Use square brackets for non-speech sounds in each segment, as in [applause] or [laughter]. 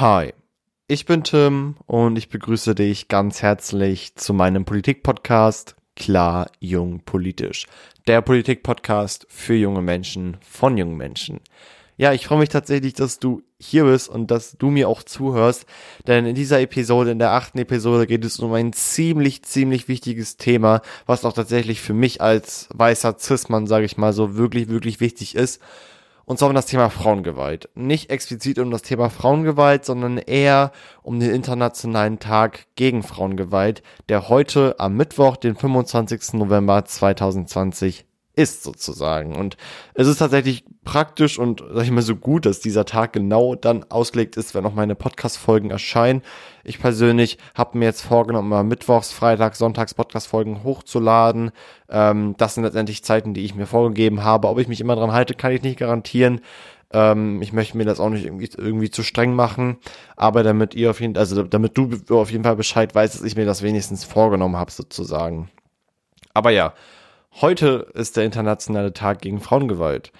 Hi, ich bin Tim und ich begrüße dich ganz herzlich zu meinem Politik-Podcast Klar Jung Politisch. Der Politik-Podcast für junge Menschen von jungen Menschen. Ja, ich freue mich tatsächlich, dass du hier bist und dass du mir auch zuhörst, denn in dieser Episode, in der achten Episode geht es um ein ziemlich, ziemlich wichtiges Thema, was auch tatsächlich für mich als weißer Cis-Mann, sage ich mal so, wirklich, wirklich wichtig ist. Und zwar um das Thema Frauengewalt. Nicht explizit um das Thema Frauengewalt, sondern eher um den Internationalen Tag gegen Frauengewalt, der heute am Mittwoch, den 25. November 2020 ist sozusagen. Und es ist tatsächlich praktisch und sag ich mal so gut, dass dieser Tag genau dann ausgelegt ist, wenn auch meine Podcast-Folgen erscheinen. Ich persönlich habe mir jetzt vorgenommen, mal Mittwochs, Freitags, Sonntags Podcast-Folgen hochzuladen. Ähm, das sind letztendlich Zeiten, die ich mir vorgegeben habe. Ob ich mich immer dran halte, kann ich nicht garantieren. Ähm, ich möchte mir das auch nicht irgendwie, irgendwie zu streng machen, aber damit ihr auf jeden also damit du auf jeden Fall Bescheid weißt, dass ich mir das wenigstens vorgenommen habe, sozusagen. Aber ja, Heute ist der internationale Tag gegen Frauengewalt.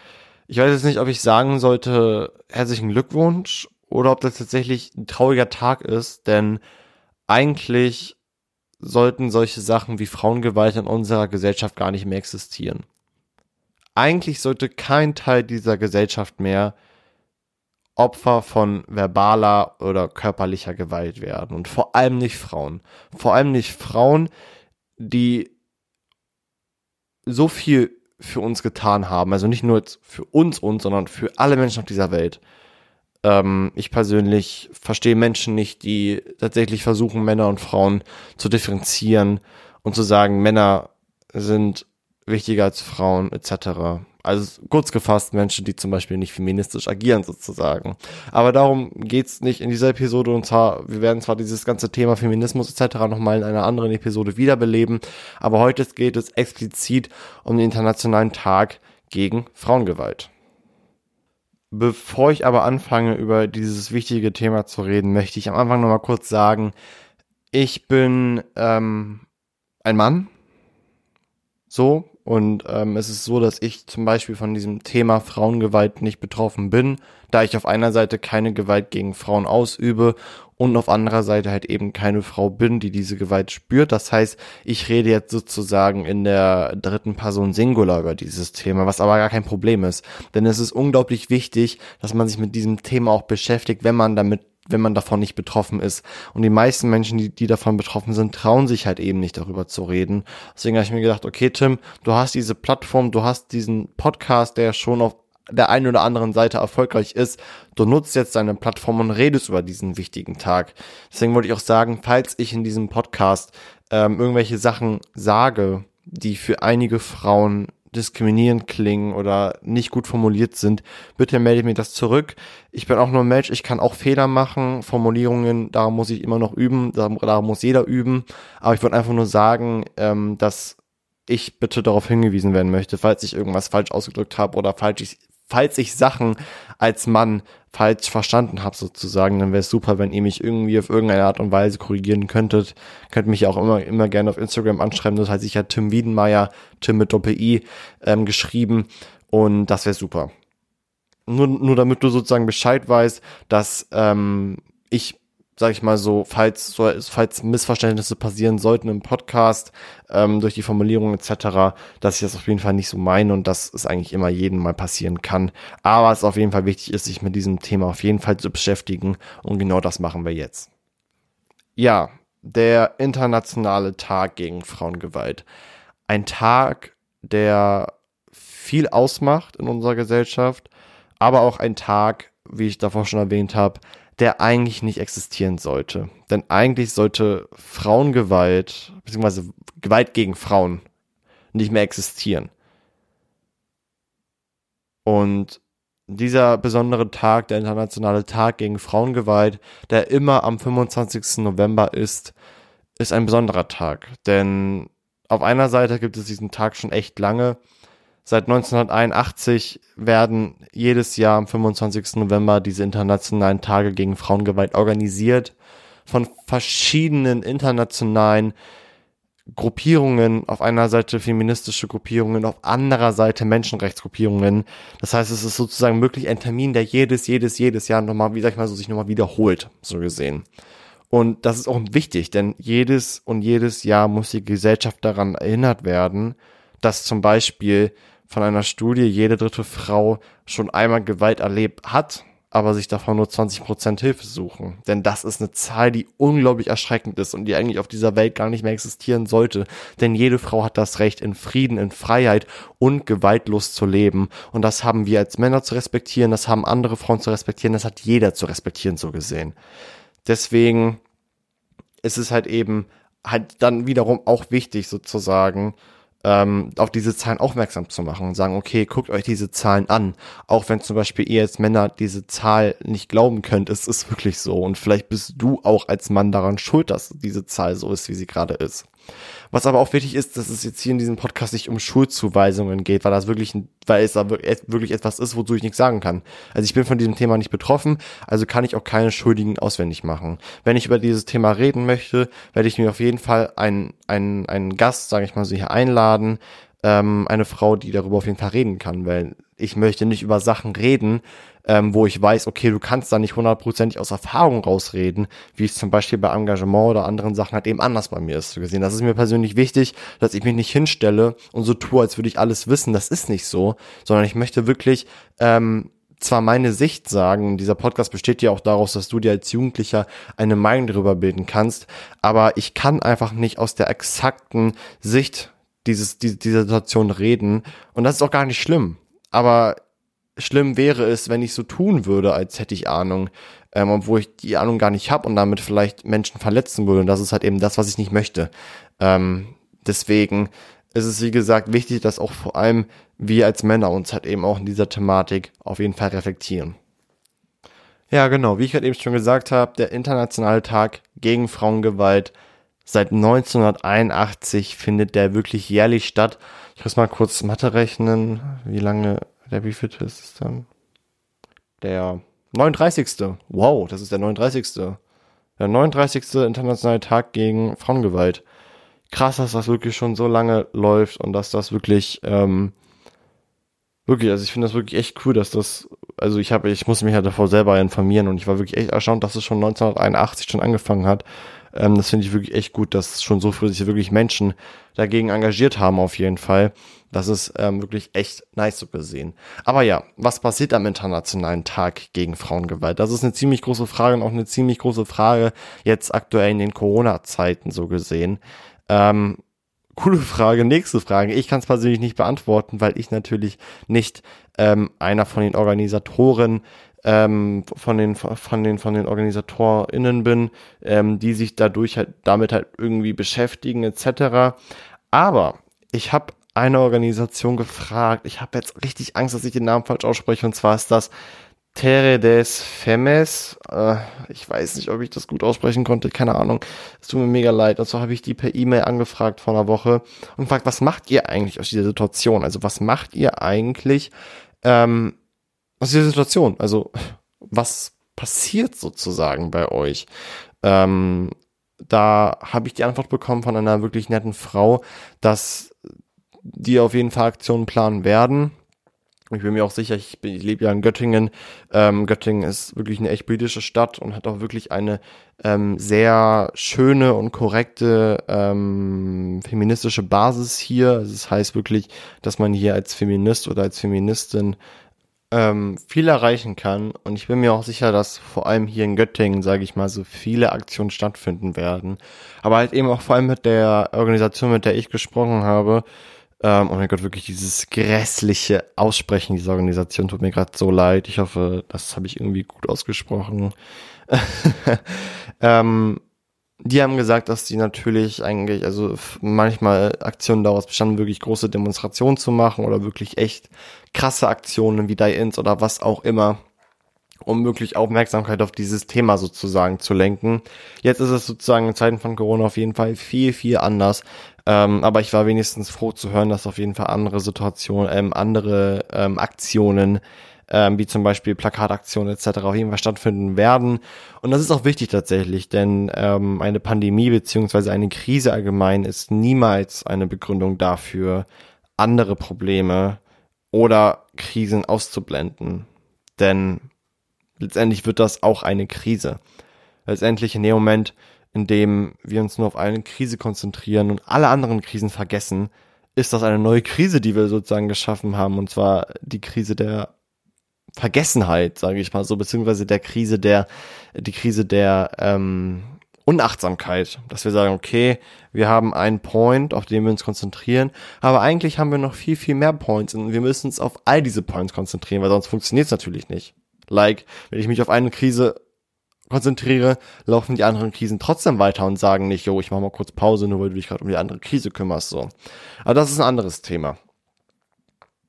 Ich weiß jetzt nicht, ob ich sagen sollte, herzlichen Glückwunsch oder ob das tatsächlich ein trauriger Tag ist, denn eigentlich sollten solche Sachen wie Frauengewalt in unserer Gesellschaft gar nicht mehr existieren. Eigentlich sollte kein Teil dieser Gesellschaft mehr Opfer von verbaler oder körperlicher Gewalt werden und vor allem nicht Frauen. Vor allem nicht Frauen, die so viel für uns getan haben. Also nicht nur für uns uns, sondern für alle Menschen auf dieser Welt. Ähm, ich persönlich verstehe Menschen nicht, die tatsächlich versuchen, Männer und Frauen zu differenzieren und zu sagen, Männer sind wichtiger als Frauen etc. Also kurz gefasst Menschen, die zum Beispiel nicht feministisch agieren sozusagen. Aber darum geht's nicht in dieser Episode und zwar, wir werden zwar dieses ganze Thema Feminismus etc. nochmal in einer anderen Episode wiederbeleben, aber heute geht es explizit um den Internationalen Tag gegen Frauengewalt. Bevor ich aber anfange, über dieses wichtige Thema zu reden, möchte ich am Anfang nochmal kurz sagen, ich bin ähm, ein Mann, so, und ähm, es ist so, dass ich zum Beispiel von diesem Thema Frauengewalt nicht betroffen bin, da ich auf einer Seite keine Gewalt gegen Frauen ausübe und auf anderer Seite halt eben keine Frau bin, die diese Gewalt spürt. Das heißt, ich rede jetzt sozusagen in der dritten Person Singular über dieses Thema, was aber gar kein Problem ist. Denn es ist unglaublich wichtig, dass man sich mit diesem Thema auch beschäftigt, wenn man damit wenn man davon nicht betroffen ist. Und die meisten Menschen, die, die davon betroffen sind, trauen sich halt eben nicht darüber zu reden. Deswegen habe ich mir gedacht, okay, Tim, du hast diese Plattform, du hast diesen Podcast, der schon auf der einen oder anderen Seite erfolgreich ist. Du nutzt jetzt deine Plattform und redest über diesen wichtigen Tag. Deswegen wollte ich auch sagen, falls ich in diesem Podcast ähm, irgendwelche Sachen sage, die für einige Frauen diskriminierend klingen oder nicht gut formuliert sind, bitte melde mir das zurück. Ich bin auch nur ein Mensch, ich kann auch Fehler machen, Formulierungen, da muss ich immer noch üben, da, muss jeder üben, aber ich wollte einfach nur sagen, ähm, dass ich bitte darauf hingewiesen werden möchte, falls ich irgendwas falsch ausgedrückt habe oder falls ich, falls ich Sachen als Mann falsch verstanden habe sozusagen, dann wäre es super, wenn ihr mich irgendwie auf irgendeine Art und Weise korrigieren könntet. Könnt mich auch immer, immer gerne auf Instagram anschreiben. Das heißt, ich habe Tim Wiedenmeier, Tim mit Doppel-I, ähm, geschrieben und das wäre super. Nur, nur damit du sozusagen Bescheid weißt, dass ähm, ich sag ich mal so, falls, falls Missverständnisse passieren sollten im Podcast, ähm, durch die Formulierung etc., dass ich das auf jeden Fall nicht so meine und dass es eigentlich immer jedem mal passieren kann. Aber es auf jeden Fall wichtig ist, sich mit diesem Thema auf jeden Fall zu beschäftigen und genau das machen wir jetzt. Ja, der internationale Tag gegen Frauengewalt. Ein Tag, der viel ausmacht in unserer Gesellschaft, aber auch ein Tag, wie ich davor schon erwähnt habe, der eigentlich nicht existieren sollte. Denn eigentlich sollte Frauengewalt, beziehungsweise Gewalt gegen Frauen nicht mehr existieren. Und dieser besondere Tag, der internationale Tag gegen Frauengewalt, der immer am 25. November ist, ist ein besonderer Tag. Denn auf einer Seite gibt es diesen Tag schon echt lange, Seit 1981 werden jedes Jahr am 25. November diese internationalen Tage gegen Frauengewalt organisiert von verschiedenen internationalen Gruppierungen, auf einer Seite feministische Gruppierungen, auf anderer Seite Menschenrechtsgruppierungen. Das heißt, es ist sozusagen wirklich ein Termin, der jedes, jedes, jedes Jahr nochmal, wie sag ich mal so, sich nochmal wiederholt, so gesehen. Und das ist auch wichtig, denn jedes und jedes Jahr muss die Gesellschaft daran erinnert werden, dass zum Beispiel von einer Studie jede dritte Frau schon einmal Gewalt erlebt hat aber sich davon nur 20% Hilfe suchen. Denn das ist eine Zahl, die unglaublich erschreckend ist und die eigentlich auf dieser Welt gar nicht mehr existieren sollte. Denn jede Frau hat das Recht, in Frieden, in Freiheit und gewaltlos zu leben. Und das haben wir als Männer zu respektieren, das haben andere Frauen zu respektieren, das hat jeder zu respektieren, so gesehen. Deswegen ist es halt eben halt dann wiederum auch wichtig sozusagen, ähm, auf diese Zahlen aufmerksam zu machen und sagen, okay, guckt euch diese Zahlen an. Auch wenn zum Beispiel ihr als Männer diese Zahl nicht glauben könnt, es ist wirklich so. Und vielleicht bist du auch als Mann daran schuld, dass diese Zahl so ist, wie sie gerade ist. Was aber auch wichtig ist, dass es jetzt hier in diesem Podcast nicht um Schuldzuweisungen geht, weil das wirklich, weil es da wirklich etwas ist, wozu ich nichts sagen kann. Also ich bin von diesem Thema nicht betroffen, also kann ich auch keine Schuldigen auswendig machen. Wenn ich über dieses Thema reden möchte, werde ich mir auf jeden Fall einen, einen, einen Gast, sage ich mal so, hier einladen, ähm, eine Frau, die darüber auf jeden Fall reden kann, weil ich möchte nicht über Sachen reden, ähm, wo ich weiß, okay, du kannst da nicht hundertprozentig aus Erfahrung rausreden, wie es zum Beispiel bei Engagement oder anderen Sachen halt eben anders bei mir ist zu gesehen. Das ist mir persönlich wichtig, dass ich mich nicht hinstelle und so tue, als würde ich alles wissen. Das ist nicht so, sondern ich möchte wirklich ähm, zwar meine Sicht sagen, dieser Podcast besteht ja auch daraus, dass du dir als Jugendlicher eine Meinung darüber bilden kannst, aber ich kann einfach nicht aus der exakten Sicht dieses, die, dieser Situation reden und das ist auch gar nicht schlimm. Aber schlimm wäre es, wenn ich so tun würde, als hätte ich Ahnung, ähm, obwohl ich die Ahnung gar nicht habe und damit vielleicht Menschen verletzen würde. Und das ist halt eben das, was ich nicht möchte. Ähm, deswegen ist es, wie gesagt, wichtig, dass auch vor allem wir als Männer uns halt eben auch in dieser Thematik auf jeden Fall reflektieren. Ja, genau, wie ich gerade eben schon gesagt habe, der internationale Tag gegen Frauengewalt seit 1981 findet der wirklich jährlich statt. Ich muss mal kurz Mathe rechnen, wie lange der wievielte ist es dann? Der 39. Wow, das ist der 39. Der 39. internationale Tag gegen Frauengewalt. Krass, dass das wirklich schon so lange läuft und dass das wirklich, ähm, wirklich, also ich finde das wirklich echt cool, dass das, also ich habe, ich muss mich ja davor selber informieren und ich war wirklich echt erstaunt, dass es schon 1981 schon angefangen hat. Ähm, das finde ich wirklich echt gut, dass schon so früh sich wirklich Menschen dagegen engagiert haben auf jeden Fall. Das ist ähm, wirklich echt nice zu sehen. Aber ja, was passiert am Internationalen Tag gegen Frauengewalt? Das ist eine ziemlich große Frage und auch eine ziemlich große Frage jetzt aktuell in den Corona-Zeiten so gesehen. Ähm, coole Frage, nächste Frage. Ich kann es persönlich nicht beantworten, weil ich natürlich nicht ähm, einer von den Organisatoren ähm, von den von den von den OrganisatorInnen bin, ähm, die sich dadurch halt damit halt irgendwie beschäftigen etc. Aber ich habe eine Organisation gefragt. Ich habe jetzt richtig Angst, dass ich den Namen falsch ausspreche. Und zwar ist das Terre des Femes. Äh, ich weiß nicht, ob ich das gut aussprechen konnte. Keine Ahnung. Es tut mir mega leid. Und so habe ich die per E-Mail angefragt vor einer Woche und gefragt, was macht ihr eigentlich aus dieser Situation? Also was macht ihr eigentlich ähm, aus dieser Situation? Also was passiert sozusagen bei euch? Ähm, da habe ich die Antwort bekommen von einer wirklich netten Frau, dass die auf jeden Fall Aktionen planen werden. Ich bin mir auch sicher, ich, bin, ich lebe ja in Göttingen. Ähm, Göttingen ist wirklich eine echt politische Stadt und hat auch wirklich eine ähm, sehr schöne und korrekte ähm, feministische Basis hier. Also das heißt wirklich, dass man hier als Feminist oder als Feministin ähm, viel erreichen kann. Und ich bin mir auch sicher, dass vor allem hier in Göttingen, sage ich mal, so viele Aktionen stattfinden werden. Aber halt eben auch vor allem mit der Organisation, mit der ich gesprochen habe, ähm, oh mein Gott, wirklich dieses grässliche Aussprechen dieser Organisation tut mir gerade so leid. Ich hoffe, das habe ich irgendwie gut ausgesprochen. [laughs] ähm, die haben gesagt, dass die natürlich eigentlich, also manchmal Aktionen daraus bestanden, wirklich große Demonstrationen zu machen oder wirklich echt krasse Aktionen wie Die-Ins oder was auch immer, um wirklich Aufmerksamkeit auf dieses Thema sozusagen zu lenken. Jetzt ist es sozusagen in Zeiten von Corona auf jeden Fall viel, viel anders. Ähm, aber ich war wenigstens froh zu hören, dass auf jeden Fall andere Situationen, ähm, andere ähm, Aktionen ähm, wie zum Beispiel Plakataktionen etc. auf jeden Fall stattfinden werden. Und das ist auch wichtig tatsächlich, denn ähm, eine Pandemie beziehungsweise eine Krise allgemein ist niemals eine Begründung dafür, andere Probleme oder Krisen auszublenden. Denn letztendlich wird das auch eine Krise. Letztendlich in dem Moment, in dem wir uns nur auf eine Krise konzentrieren und alle anderen Krisen vergessen, ist das eine neue Krise, die wir sozusagen geschaffen haben, und zwar die Krise der Vergessenheit, sage ich mal so, beziehungsweise der Krise der, die Krise der ähm, Unachtsamkeit, dass wir sagen, okay, wir haben einen Point, auf den wir uns konzentrieren, aber eigentlich haben wir noch viel, viel mehr Points und wir müssen uns auf all diese Points konzentrieren, weil sonst funktioniert es natürlich nicht. Like, wenn ich mich auf eine Krise konzentriere, laufen die anderen Krisen trotzdem weiter und sagen nicht, jo, ich mach mal kurz Pause, nur weil du dich gerade um die andere Krise kümmerst, so. Aber das ist ein anderes Thema.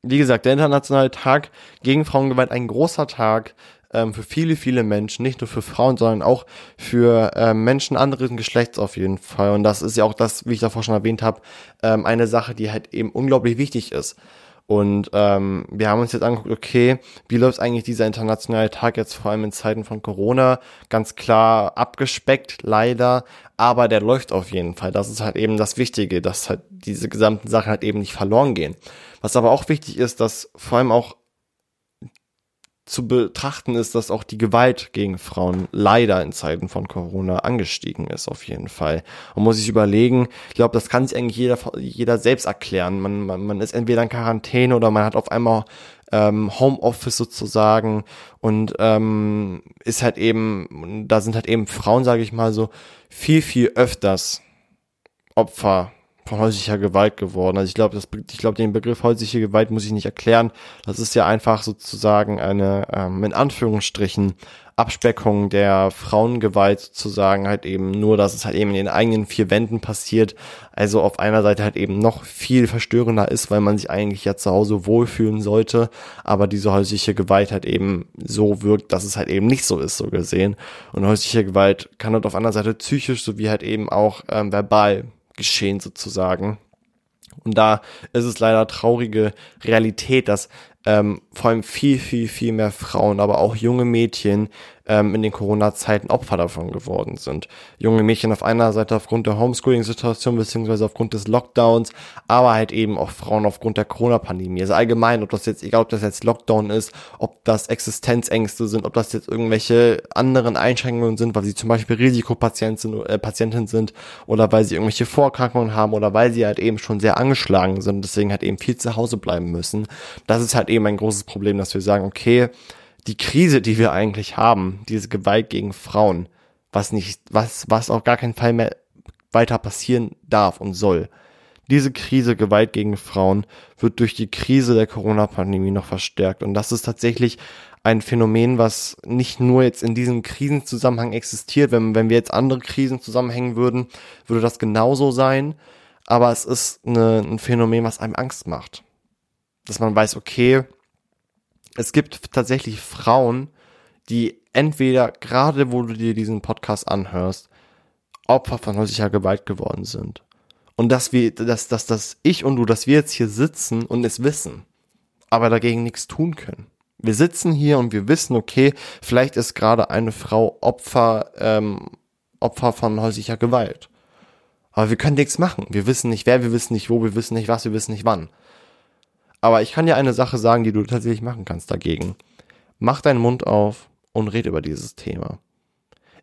Wie gesagt, der internationale Tag gegen Frauengewalt, ein großer Tag ähm, für viele, viele Menschen, nicht nur für Frauen, sondern auch für ähm, Menschen anderen Geschlechts auf jeden Fall. Und das ist ja auch das, wie ich davor schon erwähnt habe, ähm, eine Sache, die halt eben unglaublich wichtig ist. Und ähm, wir haben uns jetzt angeguckt, okay, wie läuft eigentlich dieser internationale Tag jetzt vor allem in Zeiten von Corona? Ganz klar abgespeckt, leider, aber der läuft auf jeden Fall. Das ist halt eben das Wichtige, dass halt diese gesamten Sachen halt eben nicht verloren gehen. Was aber auch wichtig ist, dass vor allem auch zu betrachten ist, dass auch die Gewalt gegen Frauen leider in Zeiten von Corona angestiegen ist, auf jeden Fall. Man muss sich überlegen, ich glaube, das kann sich eigentlich jeder, jeder selbst erklären. Man, man, man ist entweder in Quarantäne oder man hat auf einmal ähm, Homeoffice sozusagen und ähm, ist halt eben, da sind halt eben Frauen, sage ich mal so, viel, viel öfters Opfer von häuslicher Gewalt geworden. Also ich glaube, ich glaube, den Begriff häusliche Gewalt muss ich nicht erklären. Das ist ja einfach sozusagen eine, ähm, in Anführungsstrichen, Abspeckung der Frauengewalt sozusagen halt eben nur, dass es halt eben in den eigenen vier Wänden passiert. Also auf einer Seite halt eben noch viel verstörender ist, weil man sich eigentlich ja zu Hause wohlfühlen sollte, aber diese häusliche Gewalt halt eben so wirkt, dass es halt eben nicht so ist, so gesehen. Und häusliche Gewalt kann halt auf einer Seite psychisch sowie halt eben auch ähm, verbal geschehen sozusagen. Und da ist es leider traurige Realität, dass ähm, vor allem viel, viel, viel mehr Frauen, aber auch junge Mädchen ähm, in den Corona-Zeiten Opfer davon geworden sind. Junge Mädchen auf einer Seite aufgrund der Homeschooling-Situation beziehungsweise aufgrund des Lockdowns, aber halt eben auch Frauen aufgrund der Corona-Pandemie. Also allgemein, ob das jetzt, egal ob das jetzt Lockdown ist, ob das Existenzängste sind, ob das jetzt irgendwelche anderen Einschränkungen sind, weil sie zum Beispiel Risikopatient sind, äh, Patientin sind oder weil sie irgendwelche Vorerkrankungen haben oder weil sie halt eben schon sehr angeschlagen sind, deswegen halt eben viel zu Hause bleiben müssen. Das ist halt eben ein großes Problem, dass wir sagen, okay, die Krise, die wir eigentlich haben, diese Gewalt gegen Frauen, was nicht, was, was auf gar keinen Fall mehr weiter passieren darf und soll. Diese Krise Gewalt gegen Frauen wird durch die Krise der Corona-Pandemie noch verstärkt. Und das ist tatsächlich ein Phänomen, was nicht nur jetzt in diesem Krisenzusammenhang existiert. Wenn, wenn wir jetzt andere Krisen zusammenhängen würden, würde das genauso sein. Aber es ist eine, ein Phänomen, was einem Angst macht. Dass man weiß, okay, es gibt tatsächlich Frauen, die entweder gerade wo du dir diesen Podcast anhörst, Opfer von häuslicher Gewalt geworden sind. Und dass wir, dass, dass, dass ich und du, dass wir jetzt hier sitzen und es wissen, aber dagegen nichts tun können. Wir sitzen hier und wir wissen, okay, vielleicht ist gerade eine Frau Opfer, ähm, Opfer von häuslicher Gewalt. Aber wir können nichts machen. Wir wissen nicht wer, wir wissen nicht wo, wir wissen nicht was, wir wissen nicht wann. Aber ich kann dir eine Sache sagen, die du tatsächlich machen kannst dagegen. Mach deinen Mund auf und red über dieses Thema.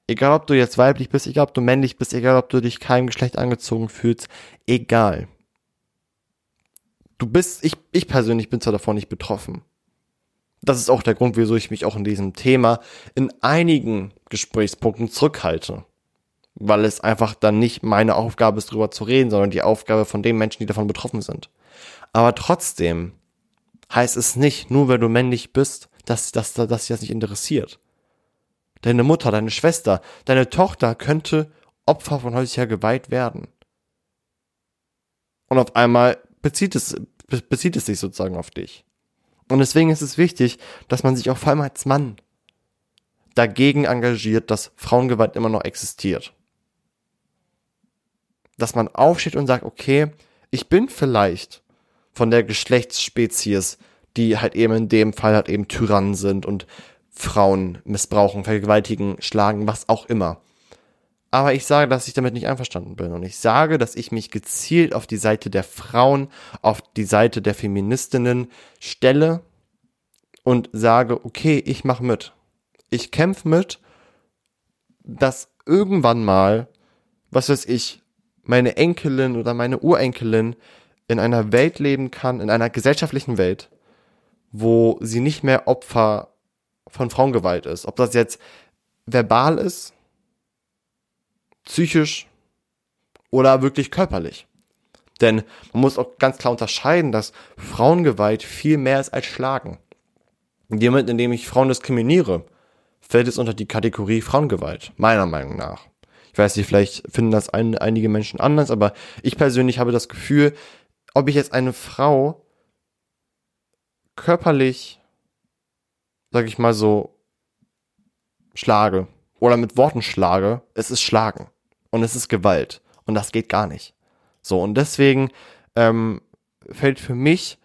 Egal, ob du jetzt weiblich bist, egal, ob du männlich bist, egal, ob du dich keinem Geschlecht angezogen fühlst, egal. Du bist, ich, ich persönlich bin zwar davon nicht betroffen. Das ist auch der Grund, wieso ich mich auch in diesem Thema in einigen Gesprächspunkten zurückhalte. Weil es einfach dann nicht meine Aufgabe ist, darüber zu reden, sondern die Aufgabe von den Menschen, die davon betroffen sind. Aber trotzdem heißt es nicht, nur weil du männlich bist, dass, dass, dass, dich das nicht interessiert. Deine Mutter, deine Schwester, deine Tochter könnte Opfer von häuslicher Gewalt werden. Und auf einmal bezieht es, bezieht es sich sozusagen auf dich. Und deswegen ist es wichtig, dass man sich auch vor allem als Mann dagegen engagiert, dass Frauengewalt immer noch existiert. Dass man aufsteht und sagt, okay, ich bin vielleicht von der Geschlechtsspezies die halt eben in dem Fall halt eben Tyrannen sind und Frauen missbrauchen, vergewaltigen, schlagen, was auch immer. Aber ich sage, dass ich damit nicht einverstanden bin. Und ich sage, dass ich mich gezielt auf die Seite der Frauen, auf die Seite der Feministinnen stelle und sage, okay, ich mache mit. Ich kämpfe mit, dass irgendwann mal, was weiß ich, meine Enkelin oder meine Urenkelin in einer Welt leben kann, in einer gesellschaftlichen Welt, wo sie nicht mehr Opfer von Frauengewalt ist. Ob das jetzt verbal ist, psychisch oder wirklich körperlich. Denn man muss auch ganz klar unterscheiden, dass Frauengewalt viel mehr ist als Schlagen. In dem Moment, in dem ich Frauen diskriminiere, fällt es unter die Kategorie Frauengewalt, meiner Meinung nach. Ich weiß nicht, vielleicht finden das ein, einige Menschen anders, aber ich persönlich habe das Gefühl, ob ich jetzt eine Frau körperlich, sag ich mal so, schlage oder mit Worten schlage, es ist Schlagen und es ist Gewalt und das geht gar nicht. So und deswegen ähm, fällt für mich,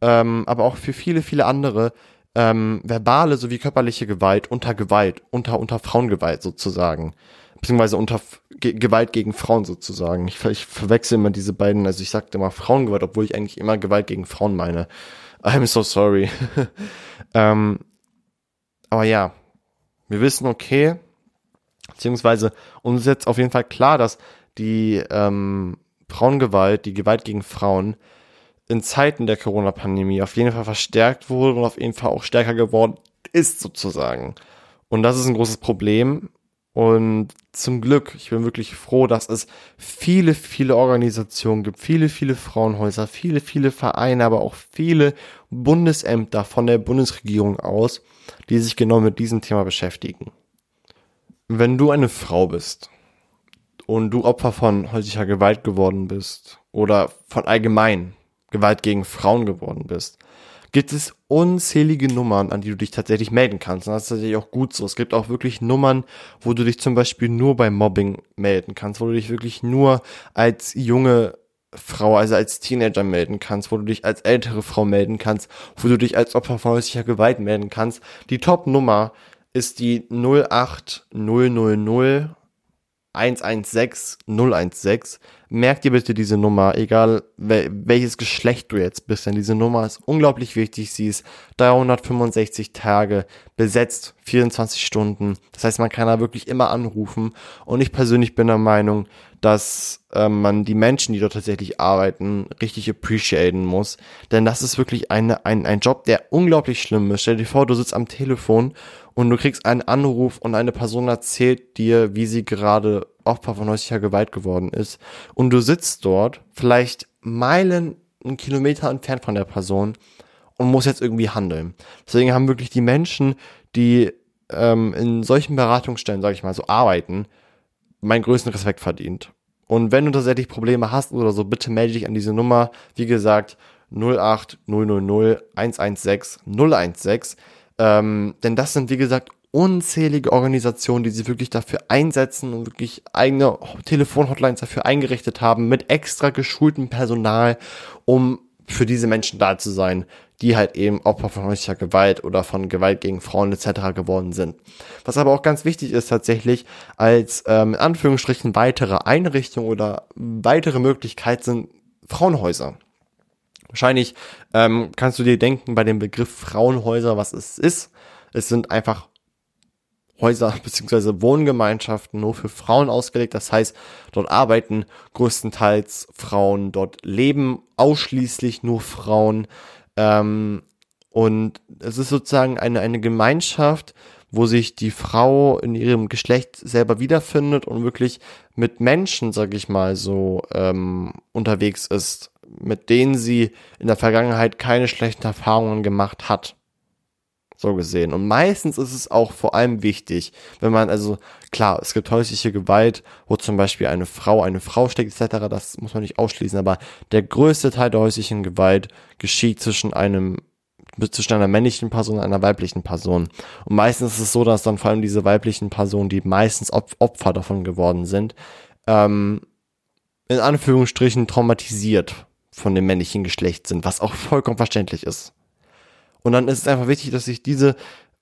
ähm, aber auch für viele, viele andere ähm, verbale sowie körperliche Gewalt unter Gewalt, unter unter Frauengewalt sozusagen beziehungsweise unter Ge Gewalt gegen Frauen sozusagen. Ich, ich verwechsel immer diese beiden, also ich sagte immer Frauengewalt, obwohl ich eigentlich immer Gewalt gegen Frauen meine. I'm so sorry. [laughs] ähm, aber ja, wir wissen, okay, beziehungsweise uns ist jetzt auf jeden Fall klar, dass die ähm, Frauengewalt, die Gewalt gegen Frauen in Zeiten der Corona-Pandemie auf jeden Fall verstärkt wurde und auf jeden Fall auch stärker geworden ist sozusagen. Und das ist ein großes Problem, und zum Glück, ich bin wirklich froh, dass es viele, viele Organisationen gibt, viele, viele Frauenhäuser, viele, viele Vereine, aber auch viele Bundesämter von der Bundesregierung aus, die sich genau mit diesem Thema beschäftigen. Wenn du eine Frau bist und du Opfer von häuslicher Gewalt geworden bist oder von allgemein Gewalt gegen Frauen geworden bist, gibt es unzählige Nummern, an die du dich tatsächlich melden kannst. Und das ist tatsächlich auch gut so. Es gibt auch wirklich Nummern, wo du dich zum Beispiel nur bei Mobbing melden kannst, wo du dich wirklich nur als junge Frau, also als Teenager melden kannst, wo du dich als ältere Frau melden kannst, wo du dich als Opfer von häuslicher Gewalt melden kannst. Die Top-Nummer ist die 08000 116 016. Merk dir bitte diese Nummer, egal welches Geschlecht du jetzt bist, denn diese Nummer ist unglaublich wichtig. Sie ist 365 Tage besetzt, 24 Stunden. Das heißt, man kann da wirklich immer anrufen. Und ich persönlich bin der Meinung, dass äh, man die Menschen, die dort tatsächlich arbeiten, richtig appreciaten muss. Denn das ist wirklich eine, ein, ein Job, der unglaublich schlimm ist. Stell dir vor, du sitzt am Telefon und du kriegst einen Anruf und eine Person erzählt dir, wie sie gerade Opfer von häuslicher Gewalt geworden ist. Und du sitzt dort, vielleicht Meilen, einen Kilometer entfernt von der Person und musst jetzt irgendwie handeln. Deswegen haben wirklich die Menschen, die ähm, in solchen Beratungsstellen, sage ich mal, so arbeiten, meinen größten Respekt verdient. Und wenn du tatsächlich Probleme hast oder so, bitte melde dich an diese Nummer. Wie gesagt, 08000 116 016. Ähm, denn das sind, wie gesagt, unzählige Organisationen, die sich wirklich dafür einsetzen und wirklich eigene Telefonhotlines dafür eingerichtet haben, mit extra geschultem Personal, um für diese Menschen da zu sein, die halt eben Opfer von häuslicher Gewalt oder von Gewalt gegen Frauen etc. geworden sind. Was aber auch ganz wichtig ist tatsächlich als ähm, in Anführungsstrichen weitere Einrichtung oder weitere Möglichkeit sind Frauenhäuser. Wahrscheinlich ähm, kannst du dir denken bei dem Begriff Frauenhäuser, was es ist. Es sind einfach Häuser beziehungsweise Wohngemeinschaften nur für Frauen ausgelegt. Das heißt, dort arbeiten größtenteils Frauen, dort leben ausschließlich nur Frauen. Ähm, und es ist sozusagen eine, eine Gemeinschaft, wo sich die Frau in ihrem Geschlecht selber wiederfindet und wirklich mit Menschen, sag ich mal, so ähm, unterwegs ist, mit denen sie in der Vergangenheit keine schlechten Erfahrungen gemacht hat. So gesehen. Und meistens ist es auch vor allem wichtig, wenn man, also klar, es gibt häusliche Gewalt, wo zum Beispiel eine Frau eine Frau steckt, etc., das muss man nicht ausschließen, aber der größte Teil der häuslichen Gewalt geschieht zwischen einem zwischen einer männlichen Person und einer weiblichen Person. Und meistens ist es so, dass dann vor allem diese weiblichen Personen, die meistens Opfer davon geworden sind, ähm, in Anführungsstrichen traumatisiert von dem männlichen Geschlecht sind, was auch vollkommen verständlich ist. Und dann ist es einfach wichtig, dass sich diese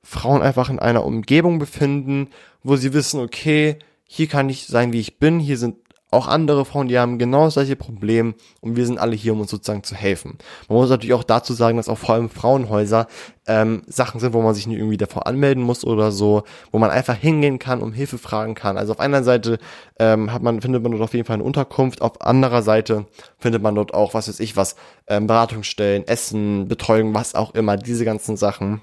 Frauen einfach in einer Umgebung befinden, wo sie wissen, okay, hier kann ich sein, wie ich bin, hier sind auch andere Frauen, die haben genau das gleiche und wir sind alle hier, um uns sozusagen zu helfen. Man muss natürlich auch dazu sagen, dass auch vor allem Frauenhäuser ähm, Sachen sind, wo man sich nicht irgendwie davor anmelden muss oder so, wo man einfach hingehen kann, um Hilfe fragen kann. Also auf einer Seite ähm, hat man, findet man dort auf jeden Fall eine Unterkunft, auf anderer Seite findet man dort auch, was weiß ich was, ähm, Beratungsstellen, Essen, Betreuung, was auch immer, diese ganzen Sachen.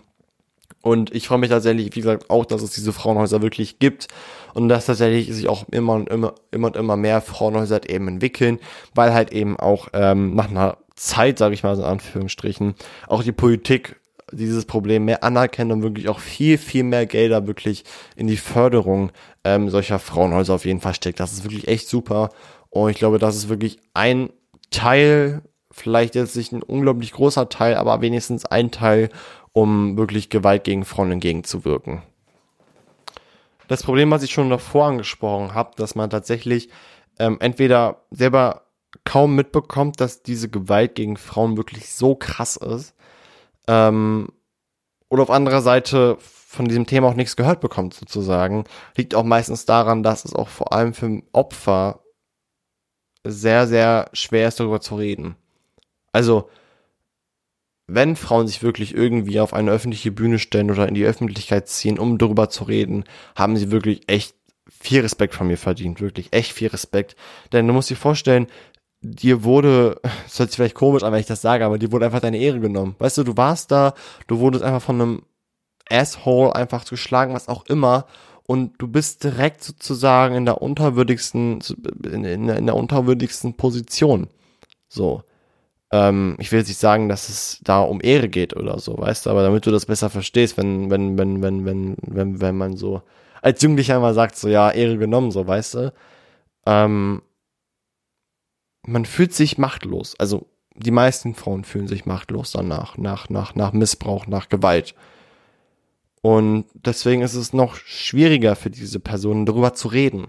Und ich freue mich tatsächlich, wie gesagt, auch, dass es diese Frauenhäuser wirklich gibt und dass tatsächlich sich auch immer und immer, immer und immer mehr Frauenhäuser halt eben entwickeln, weil halt eben auch ähm, nach einer Zeit, sage ich mal so in Anführungsstrichen, auch die Politik dieses Problem mehr anerkennt und wirklich auch viel, viel mehr Gelder wirklich in die Förderung ähm, solcher Frauenhäuser auf jeden Fall steckt. Das ist wirklich echt super. Und ich glaube, das ist wirklich ein Teil, vielleicht jetzt nicht ein unglaublich großer Teil, aber wenigstens ein Teil, um wirklich Gewalt gegen Frauen entgegenzuwirken. Das Problem, was ich schon davor angesprochen habe, dass man tatsächlich ähm, entweder selber kaum mitbekommt, dass diese Gewalt gegen Frauen wirklich so krass ist, ähm, oder auf anderer Seite von diesem Thema auch nichts gehört bekommt, sozusagen, liegt auch meistens daran, dass es auch vor allem für Opfer sehr, sehr schwer ist, darüber zu reden. Also, wenn Frauen sich wirklich irgendwie auf eine öffentliche Bühne stellen oder in die Öffentlichkeit ziehen, um darüber zu reden, haben sie wirklich echt viel Respekt von mir verdient, wirklich echt viel Respekt. Denn du musst dir vorstellen, dir wurde, [laughs] das hört sich vielleicht komisch an, wenn ich das sage, aber dir wurde einfach deine Ehre genommen. Weißt du, du warst da, du wurdest einfach von einem Asshole einfach geschlagen, was auch immer, und du bist direkt sozusagen in der unterwürdigsten, in, in, in der unterwürdigsten Position. So. Ähm, ich will jetzt nicht sagen, dass es da um Ehre geht oder so, weißt du, aber damit du das besser verstehst, wenn, wenn, wenn, wenn, wenn, wenn, wenn man so als Jugendlicher einmal sagt, so ja, Ehre genommen, so, weißt du, ähm, man fühlt sich machtlos. Also die meisten Frauen fühlen sich machtlos danach, nach, nach, nach Missbrauch, nach Gewalt. Und deswegen ist es noch schwieriger für diese Personen, darüber zu reden.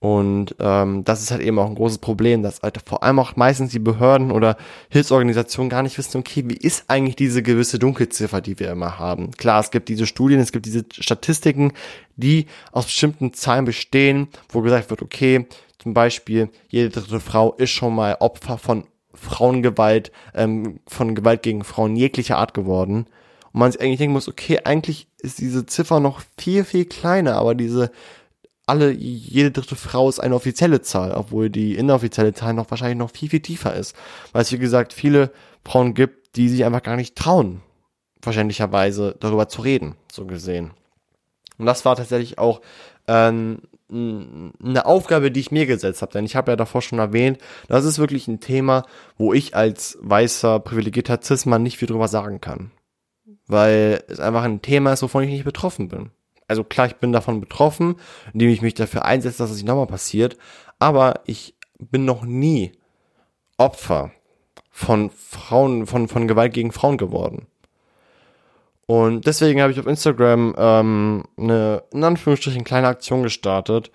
Und ähm, das ist halt eben auch ein großes Problem, dass halt vor allem auch meistens die Behörden oder Hilfsorganisationen gar nicht wissen, okay, wie ist eigentlich diese gewisse Dunkelziffer, die wir immer haben. Klar, es gibt diese Studien, es gibt diese Statistiken, die aus bestimmten Zahlen bestehen, wo gesagt wird, okay, zum Beispiel jede dritte Frau ist schon mal Opfer von Frauengewalt, ähm, von Gewalt gegen Frauen jeglicher Art geworden. Und man sich eigentlich denken muss, okay, eigentlich ist diese Ziffer noch viel, viel kleiner, aber diese alle, jede dritte Frau ist eine offizielle Zahl, obwohl die inoffizielle Zahl noch wahrscheinlich noch viel, viel tiefer ist. Weil es, wie gesagt, viele Frauen gibt, die sich einfach gar nicht trauen, verständlicherweise darüber zu reden, so gesehen. Und das war tatsächlich auch ähm, eine Aufgabe, die ich mir gesetzt habe, denn ich habe ja davor schon erwähnt, das ist wirklich ein Thema, wo ich als weißer, privilegierter Cis-Mann nicht viel drüber sagen kann. Weil es einfach ein Thema ist, wovon ich nicht betroffen bin also klar, ich bin davon betroffen, indem ich mich dafür einsetze, dass es nicht nochmal passiert, aber ich bin noch nie Opfer von Frauen, von, von Gewalt gegen Frauen geworden. Und deswegen habe ich auf Instagram ähm, eine, in Anführungsstrichen, kleine Aktion gestartet.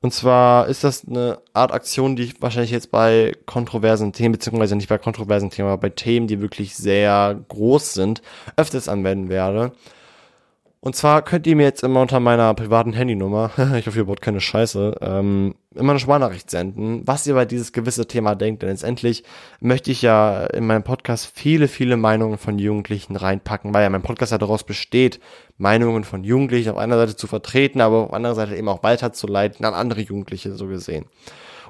Und zwar ist das eine Art Aktion, die ich wahrscheinlich jetzt bei kontroversen Themen, beziehungsweise nicht bei kontroversen Themen, aber bei Themen, die wirklich sehr groß sind, öfters anwenden werde. Und zwar könnt ihr mir jetzt immer unter meiner privaten Handynummer, [laughs] ich hoffe, ihr baut keine Scheiße, ähm, immer eine Sprachnachricht senden, was ihr bei dieses gewisse Thema denkt. Denn letztendlich möchte ich ja in meinem Podcast viele, viele Meinungen von Jugendlichen reinpacken, weil ja mein Podcast ja daraus besteht, Meinungen von Jugendlichen auf einer Seite zu vertreten, aber auf anderer Seite eben auch weiterzuleiten an andere Jugendliche so gesehen.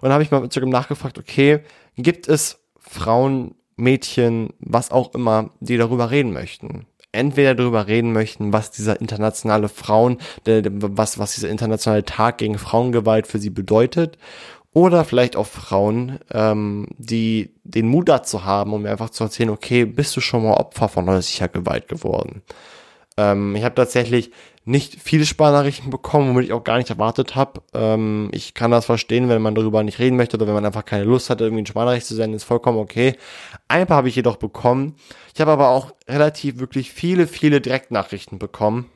Und dann habe ich mal mit Instagram nachgefragt, okay, gibt es Frauen, Mädchen, was auch immer, die darüber reden möchten? Entweder darüber reden möchten, was dieser internationale Frauen, was, was dieser internationale Tag gegen Frauengewalt für sie bedeutet, oder vielleicht auch Frauen, ähm, die den Mut dazu haben, um mir einfach zu erzählen, okay, bist du schon mal Opfer von häuslicher Gewalt geworden? Ähm, ich habe tatsächlich nicht viele Sparnachrichten bekommen, womit ich auch gar nicht erwartet habe. Ähm, ich kann das verstehen, wenn man darüber nicht reden möchte oder wenn man einfach keine Lust hat, irgendwie eine Sparnachricht zu senden, ist vollkommen okay. Ein paar habe ich jedoch bekommen. Ich habe aber auch relativ wirklich viele, viele Direktnachrichten bekommen.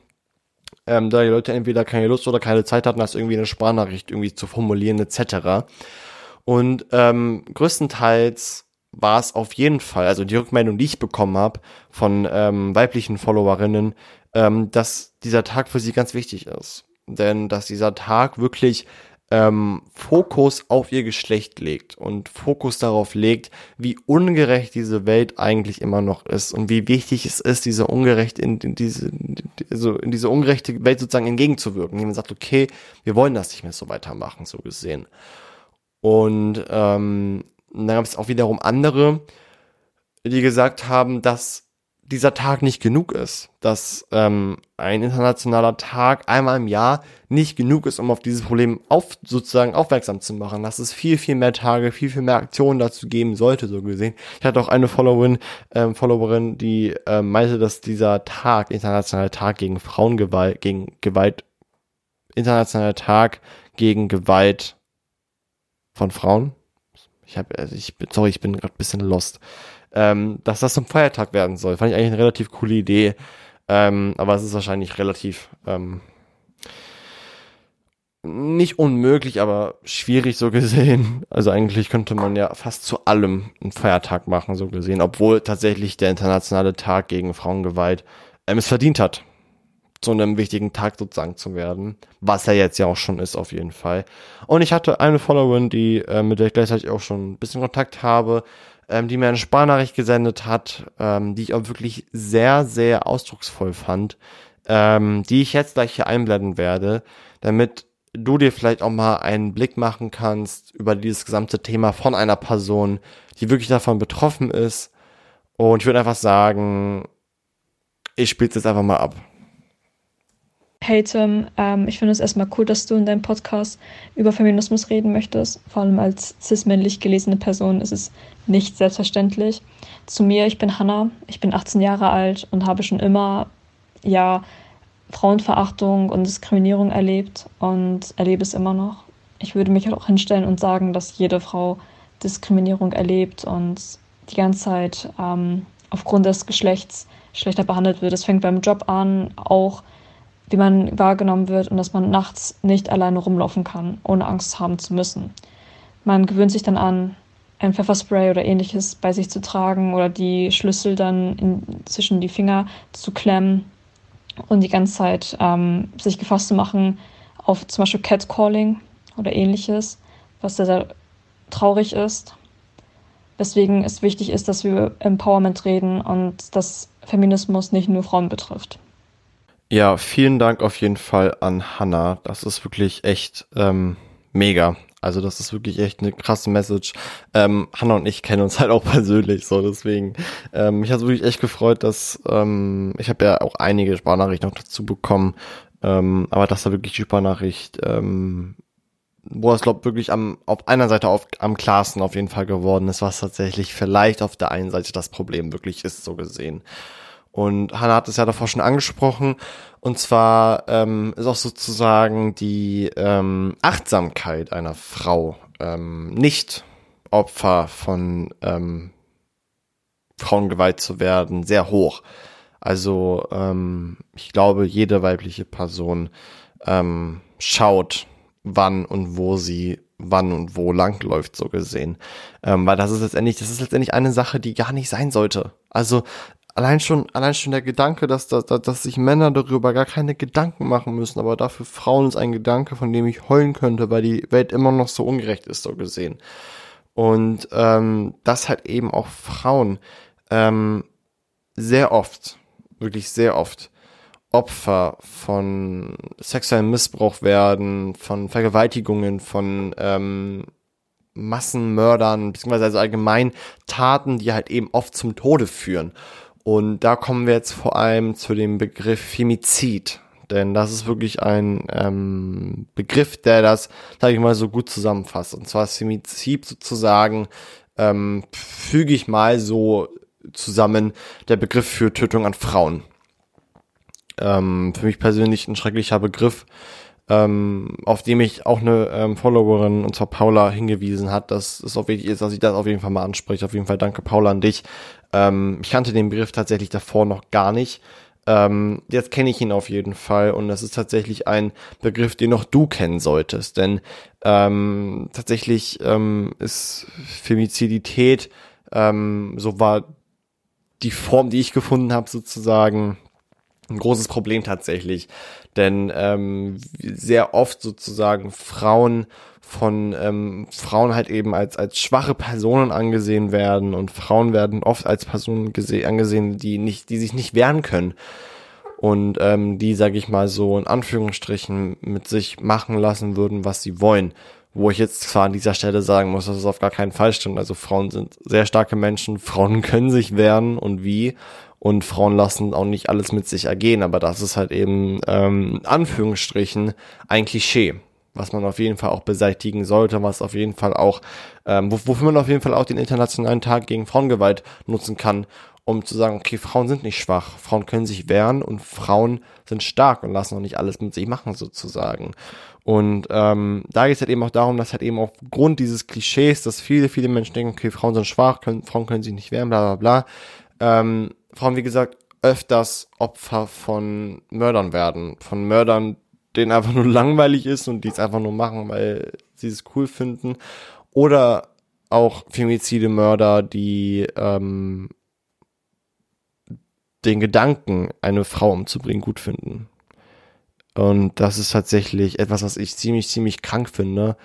Ähm, da die Leute entweder keine Lust oder keine Zeit hatten, das irgendwie eine Sprachnachricht irgendwie zu formulieren etc. Und ähm, größtenteils war es auf jeden Fall, also die Rückmeldung, die ich bekommen habe von ähm, weiblichen Followerinnen, ähm, dass dieser Tag für sie ganz wichtig ist. Denn dass dieser Tag wirklich ähm, Fokus auf ihr Geschlecht legt und Fokus darauf legt, wie ungerecht diese Welt eigentlich immer noch ist und wie wichtig es ist, diese ungerecht in, in diese also in diese ungerechte Welt sozusagen entgegenzuwirken. Man sagt, okay, wir wollen das nicht mehr so weitermachen, so gesehen. Und ähm, dann gab es auch wiederum andere, die gesagt haben, dass dieser Tag nicht genug ist, dass ähm, ein internationaler Tag einmal im Jahr nicht genug ist, um auf dieses Problem auf, sozusagen aufmerksam zu machen, dass es viel, viel mehr Tage, viel, viel mehr Aktionen dazu geben sollte, so gesehen. Ich hatte auch eine Followerin, ähm, Followerin, die ähm, meinte, dass dieser Tag, internationaler Tag gegen Frauengewalt, gegen Gewalt, internationaler Tag gegen Gewalt von Frauen. Ich habe, also ich, sorry, ich bin gerade bisschen lost ähm, dass das zum Feiertag werden soll. Fand ich eigentlich eine relativ coole Idee. Ähm, aber es ist wahrscheinlich relativ ähm, nicht unmöglich, aber schwierig so gesehen. [laughs] Also eigentlich könnte man ja fast zu allem einen Feiertag machen, so gesehen, obwohl tatsächlich der internationale Tag gegen Frauengewalt ähm, es verdient hat, zu einem wichtigen Tag sozusagen zu werden, was er jetzt ja auch schon ist auf jeden Fall. Und ich hatte eine Followerin, die äh, mit der ich gleichzeitig auch schon ein bisschen Kontakt habe, ähm, die mir eine Sparnachricht gesendet hat, ähm, die ich auch wirklich sehr, sehr ausdrucksvoll fand, ähm, die ich jetzt gleich hier einblenden werde, damit du dir vielleicht auch mal einen Blick machen kannst über dieses gesamte Thema von einer Person, die wirklich davon betroffen ist. Und ich würde einfach sagen, ich spiele es jetzt einfach mal ab. Hey Tim, ähm, ich finde es erstmal cool, dass du in deinem Podcast über Feminismus reden möchtest. Vor allem als cis-männlich gelesene Person ist es nicht selbstverständlich. Zu mir, ich bin Hannah, ich bin 18 Jahre alt und habe schon immer, ja, Frauenverachtung und Diskriminierung erlebt und erlebe es immer noch. Ich würde mich auch hinstellen und sagen, dass jede Frau Diskriminierung erlebt und die ganze Zeit ähm, aufgrund des Geschlechts schlechter behandelt wird. Es fängt beim Job an, auch wie man wahrgenommen wird und dass man nachts nicht alleine rumlaufen kann, ohne Angst haben zu müssen. Man gewöhnt sich dann an, ein Pfefferspray oder ähnliches bei sich zu tragen oder die Schlüssel dann in, zwischen die Finger zu klemmen und die ganze Zeit ähm, sich gefasst zu machen auf zum Beispiel Catcalling oder ähnliches, was sehr, sehr traurig ist. Weswegen es wichtig ist, dass wir über Empowerment reden und dass Feminismus nicht nur Frauen betrifft. Ja, vielen Dank auf jeden Fall an Hannah. Das ist wirklich echt ähm, mega. Also das ist wirklich echt eine krasse Message. Ähm, Hannah und ich kennen uns [laughs] halt auch persönlich, so deswegen. Ähm, mich hat wirklich echt gefreut, dass ähm, ich habe ja auch einige Sparnachrichten noch dazu bekommen, ähm, aber das war wirklich die Sparnachricht, ähm, wo es glaube wirklich am auf einer Seite auf, am klarsten auf jeden Fall geworden ist, was tatsächlich vielleicht auf der einen Seite das Problem wirklich ist, so gesehen. Und Hannah hat es ja davor schon angesprochen. Und zwar ähm, ist auch sozusagen die ähm, Achtsamkeit einer Frau ähm, nicht Opfer von ähm, Frauengewalt zu werden sehr hoch. Also ähm, ich glaube, jede weibliche Person ähm, schaut, wann und wo sie wann und wo langläuft, so gesehen. Ähm, weil das ist letztendlich, das ist letztendlich eine Sache, die gar nicht sein sollte. Also allein schon, allein schon der Gedanke, dass, dass, dass sich Männer darüber gar keine Gedanken machen müssen, aber dafür Frauen ist ein Gedanke, von dem ich heulen könnte, weil die Welt immer noch so ungerecht ist, so gesehen. Und ähm, dass halt eben auch Frauen ähm, sehr oft, wirklich sehr oft Opfer von sexuellem Missbrauch werden, von Vergewaltigungen, von ähm, Massenmördern, beziehungsweise also allgemein Taten, die halt eben oft zum Tode führen. Und da kommen wir jetzt vor allem zu dem Begriff Femizid. Denn das ist wirklich ein ähm, Begriff, der das, sage ich mal, so gut zusammenfasst. Und zwar ist Femizid sozusagen, ähm, füge ich mal so zusammen, der Begriff für Tötung an Frauen. Ähm, für mich persönlich ein schrecklicher Begriff, ähm, auf dem ich auch eine ähm, Followerin, und zwar Paula, hingewiesen hat, dass es auch wichtig ist, dass ich das auf jeden Fall mal anspreche. Auf jeden Fall danke Paula an dich. Ähm, ich kannte den Begriff tatsächlich davor noch gar nicht. Ähm, jetzt kenne ich ihn auf jeden Fall und das ist tatsächlich ein Begriff, den auch du kennen solltest, denn ähm, tatsächlich ähm, ist Femizidität Ähm, so war die Form, die ich gefunden habe, sozusagen ein großes Problem tatsächlich. Denn ähm, sehr oft sozusagen Frauen von ähm, Frauen halt eben als, als schwache Personen angesehen werden und Frauen werden oft als Personen angesehen, die nicht, die sich nicht wehren können und ähm, die, sage ich mal so in Anführungsstrichen, mit sich machen lassen würden, was sie wollen. Wo ich jetzt zwar an dieser Stelle sagen muss, dass es auf gar keinen Fall stimmt. Also Frauen sind sehr starke Menschen, Frauen [laughs] können sich wehren und wie. Und Frauen lassen auch nicht alles mit sich ergehen, aber das ist halt eben ähm, Anführungsstrichen ein Klischee was man auf jeden Fall auch beseitigen sollte, was auf jeden Fall auch, ähm, wofür man auf jeden Fall auch den Internationalen Tag gegen Frauengewalt nutzen kann, um zu sagen, okay, Frauen sind nicht schwach, Frauen können sich wehren und Frauen sind stark und lassen auch nicht alles mit sich machen sozusagen. Und ähm, da geht es halt eben auch darum, dass halt eben aufgrund dieses Klischees, dass viele, viele Menschen denken, okay, Frauen sind schwach, können, Frauen können sich nicht wehren, bla bla bla, ähm, Frauen, wie gesagt, öfters Opfer von Mördern werden, von Mördern, denen einfach nur [laughs] langweilig ist und die es einfach nur machen, weil sie es cool finden. Oder auch Femizide Mörder, die ähm, den Gedanken, eine Frau umzubringen, gut finden. Und das ist tatsächlich etwas, was ich ziemlich, ziemlich krank finde.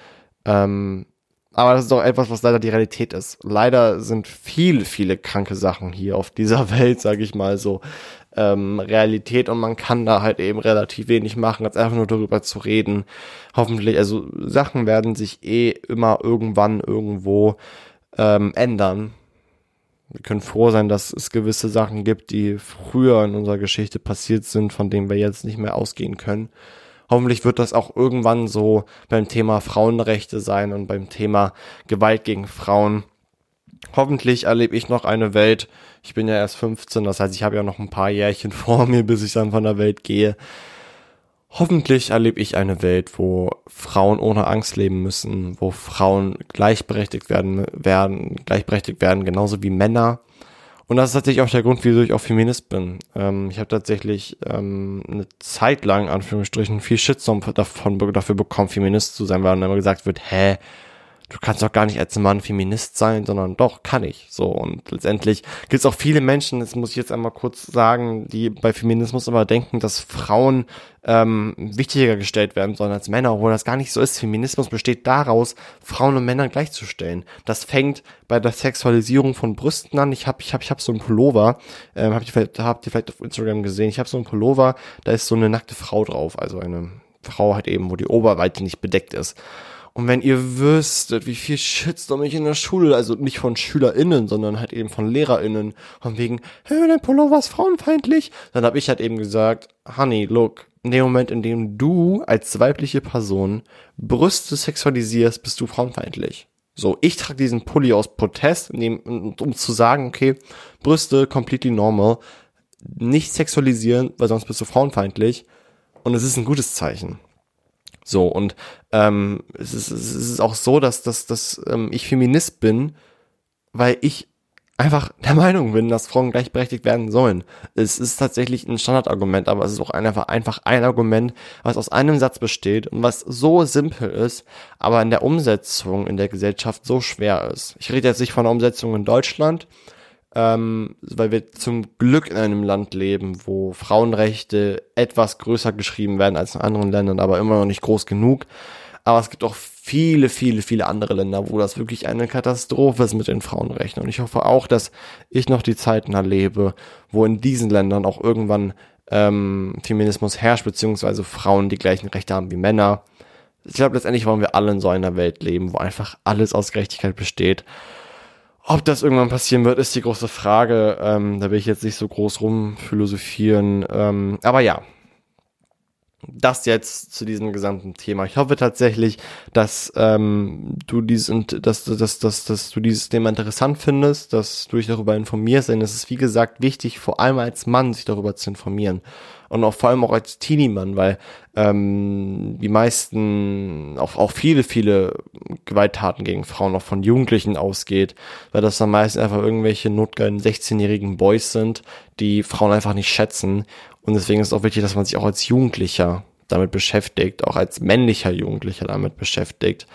Ähm, aber das ist auch etwas, was leider die Realität ist. Leider sind viele, viele kranke Sachen hier auf dieser [laughs] Welt, sage ich mal so, ähm, Realität und man kann da halt eben relativ wenig machen, als einfach nur darüber zu reden. Hoffentlich, also Sachen werden sich eh immer irgendwann irgendwo ähm, ändern wir können froh sein, dass es gewisse Sachen gibt, die früher in unserer Geschichte passiert sind, von denen wir jetzt nicht mehr ausgehen können. Hoffentlich wird das auch irgendwann so beim Thema Frauenrechte sein und beim Thema Gewalt gegen Frauen. Hoffentlich erlebe ich noch eine Welt. Ich bin ja erst 15, das heißt, ich habe ja noch ein paar Jährchen [laughs] vor mir, bis ich dann von der Welt gehe, Hoffentlich erlebe ich eine Welt, wo Frauen ohne Angst leben müssen, wo Frauen gleichberechtigt werden, werden, gleichberechtigt werden, genauso wie Männer. Und das ist tatsächlich auch der Grund, wieso ich auch Feminist bin. Ähm, ich habe tatsächlich ähm, eine Zeit lang, Anführungsstrichen, viel Shitstorm davon, dafür bekommen, Feminist zu sein, weil dann immer gesagt wird, hä, du kannst doch gar nicht als Mann Feminist sein, sondern doch, kann ich. So, und letztendlich gibt es auch viele Menschen, das muss ich jetzt einmal kurz sagen, die bei Feminismus immer denken, dass Frauen ähm, wichtiger gestellt werden sollen als Männer, obwohl das gar nicht so ist. Feminismus besteht daraus, Frauen und Männer gleichzustellen. Das fängt bei der Sexualisierung von Brüsten an. Ich habe ich hab, ich hab so einen Pullover, ähm, habt ihr, vielleicht, habt vielleicht auf Instagram gesehen, ich habe so einen Pullover, da ist so eine nackte Frau drauf, also eine Frau halt eben, wo die Oberweite nicht bedeckt ist. Und wenn ihr wüsstet, wie viel Shitstorm ich in der Schule, also nicht von SchülerInnen, sondern halt eben von LehrerInnen, von wegen, hey, dein Pullover ist frauenfeindlich, dann habe ich halt eben gesagt, Honey, look, in dem Moment, in dem du als weibliche Person Brüste sexualisierst, bist du frauenfeindlich. So, ich trage diesen Pulli aus Protest, um zu sagen, okay, Brüste completely normal, nicht sexualisieren, weil sonst bist du frauenfeindlich. Und es ist ein gutes Zeichen. So, und ähm, es, ist, es ist auch so, dass, dass, dass ähm, ich Feminist bin, weil ich einfach der [laughs] Meinung bin, dass Frauen gleichberechtigt werden sollen. Es ist tatsächlich ein Standardargument, aber es ist auch einfach, einfach ein Argument, was aus einem Satz besteht und was so simpel ist, aber in der Umsetzung in der Gesellschaft so schwer ist. Ich rede jetzt nicht von der Umsetzung in Deutschland, ähm, weil wir zum Glück in einem Land leben, wo Frauenrechte etwas größer geschrieben werden als in anderen Ländern, aber immer noch nicht groß genug. Aber es gibt auch viele, viele, viele andere Länder, wo das wirklich eine Katastrophe ist mit den Frauenrechten. Und ich hoffe auch, dass ich noch die Zeiten erlebe, wo in diesen Ländern auch irgendwann ähm, Feminismus herrscht, beziehungsweise Frauen die gleichen Rechte haben wie Männer. Ich glaube, letztendlich wollen wir alle in so einer Welt leben, wo einfach alles aus Gerechtigkeit besteht. Ob das irgendwann passieren wird, ist die große Frage. Ähm, da will ich jetzt nicht so groß rumphilosophieren. Ähm, aber ja, das jetzt zu diesem gesamten Thema. Ich hoffe tatsächlich, dass ähm, du dieses, dass, dass, dass, dass du dieses Thema interessant findest, dass du dich darüber informierst, denn es ist wie gesagt wichtig, vor allem als Mann sich darüber zu informieren und auch vor allem auch als Teenie-Mann, weil ähm, die meisten, auch, auch viele, viele Gewalttaten gegen Frauen auch von Jugendlichen ausgeht, weil das dann meistens einfach irgendwelche notgeilen 16-jährigen Boys sind, die Frauen einfach nicht schätzen. Und deswegen ist es auch wichtig, dass man sich auch als Jugendlicher damit beschäftigt, auch als männlicher Jugendlicher damit beschäftigt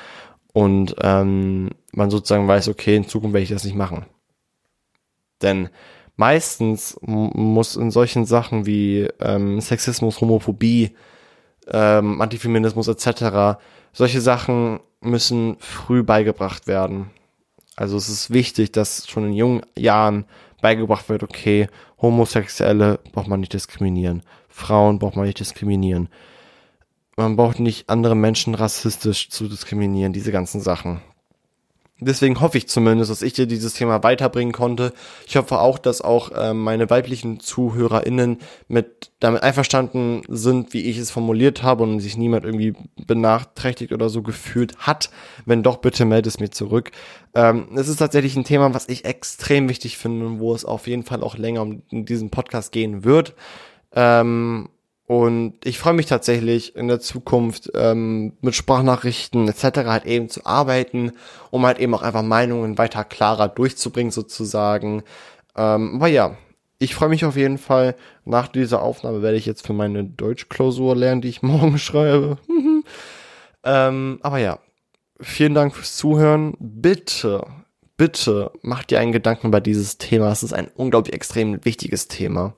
und ähm, man sozusagen weiß, okay, in Zukunft werde ich das nicht machen. Denn meistens muss in solchen Sachen wie ähm, Sexismus, Homophobie, ähm, Antifeminismus etc. solche Sachen müssen früh beigebracht werden. Also es ist wichtig, dass schon in jungen Jahren beigebracht wird, okay, Homosexuelle braucht man nicht diskriminieren, Frauen braucht man nicht diskriminieren, man braucht nicht andere Menschen rassistisch zu diskriminieren, diese ganzen Sachen. Deswegen hoffe ich zumindest, dass ich dir dieses Thema weiterbringen konnte. Ich hoffe auch, dass auch äh, meine weiblichen ZuhörerInnen mit damit einverstanden sind, wie ich es formuliert habe und sich niemand irgendwie benachträchtigt oder so gefühlt hat. Wenn doch, bitte melde es mir zurück. Ähm, es ist tatsächlich ein Thema, was ich extrem wichtig finde und wo es auf jeden Fall auch länger um diesen Podcast gehen wird. Ähm, und ich freue mich tatsächlich in der Zukunft ähm, mit Sprachnachrichten etc. halt eben zu arbeiten, um halt eben auch einfach Meinungen weiter klarer durchzubringen sozusagen. Ähm, aber ja, ich freue mich auf jeden Fall. Nach dieser Aufnahme werde ich jetzt für meine Deutschklausur lernen, die ich [laughs] morgen schreibe. [laughs] ähm, aber ja, vielen Dank fürs Zuhören. Bitte, bitte macht dir einen Gedanken über dieses Thema. Es ist ein unglaublich extrem wichtiges Thema.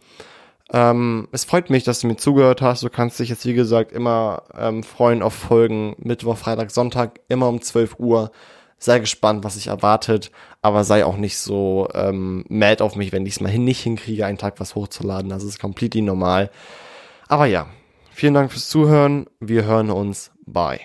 Ähm, es freut mich, dass du mir zugehört hast. Du kannst dich jetzt, wie gesagt, immer ähm, freuen auf Folgen Mittwoch, Freitag, Sonntag, immer um 12 Uhr. Sei gespannt, was sich erwartet, aber sei auch nicht so ähm, mad auf mich, wenn ich es mal hin nicht hinkriege, einen Tag was hochzuladen. Das ist completely normal. Aber ja, vielen Dank fürs Zuhören. Wir hören uns. Bye.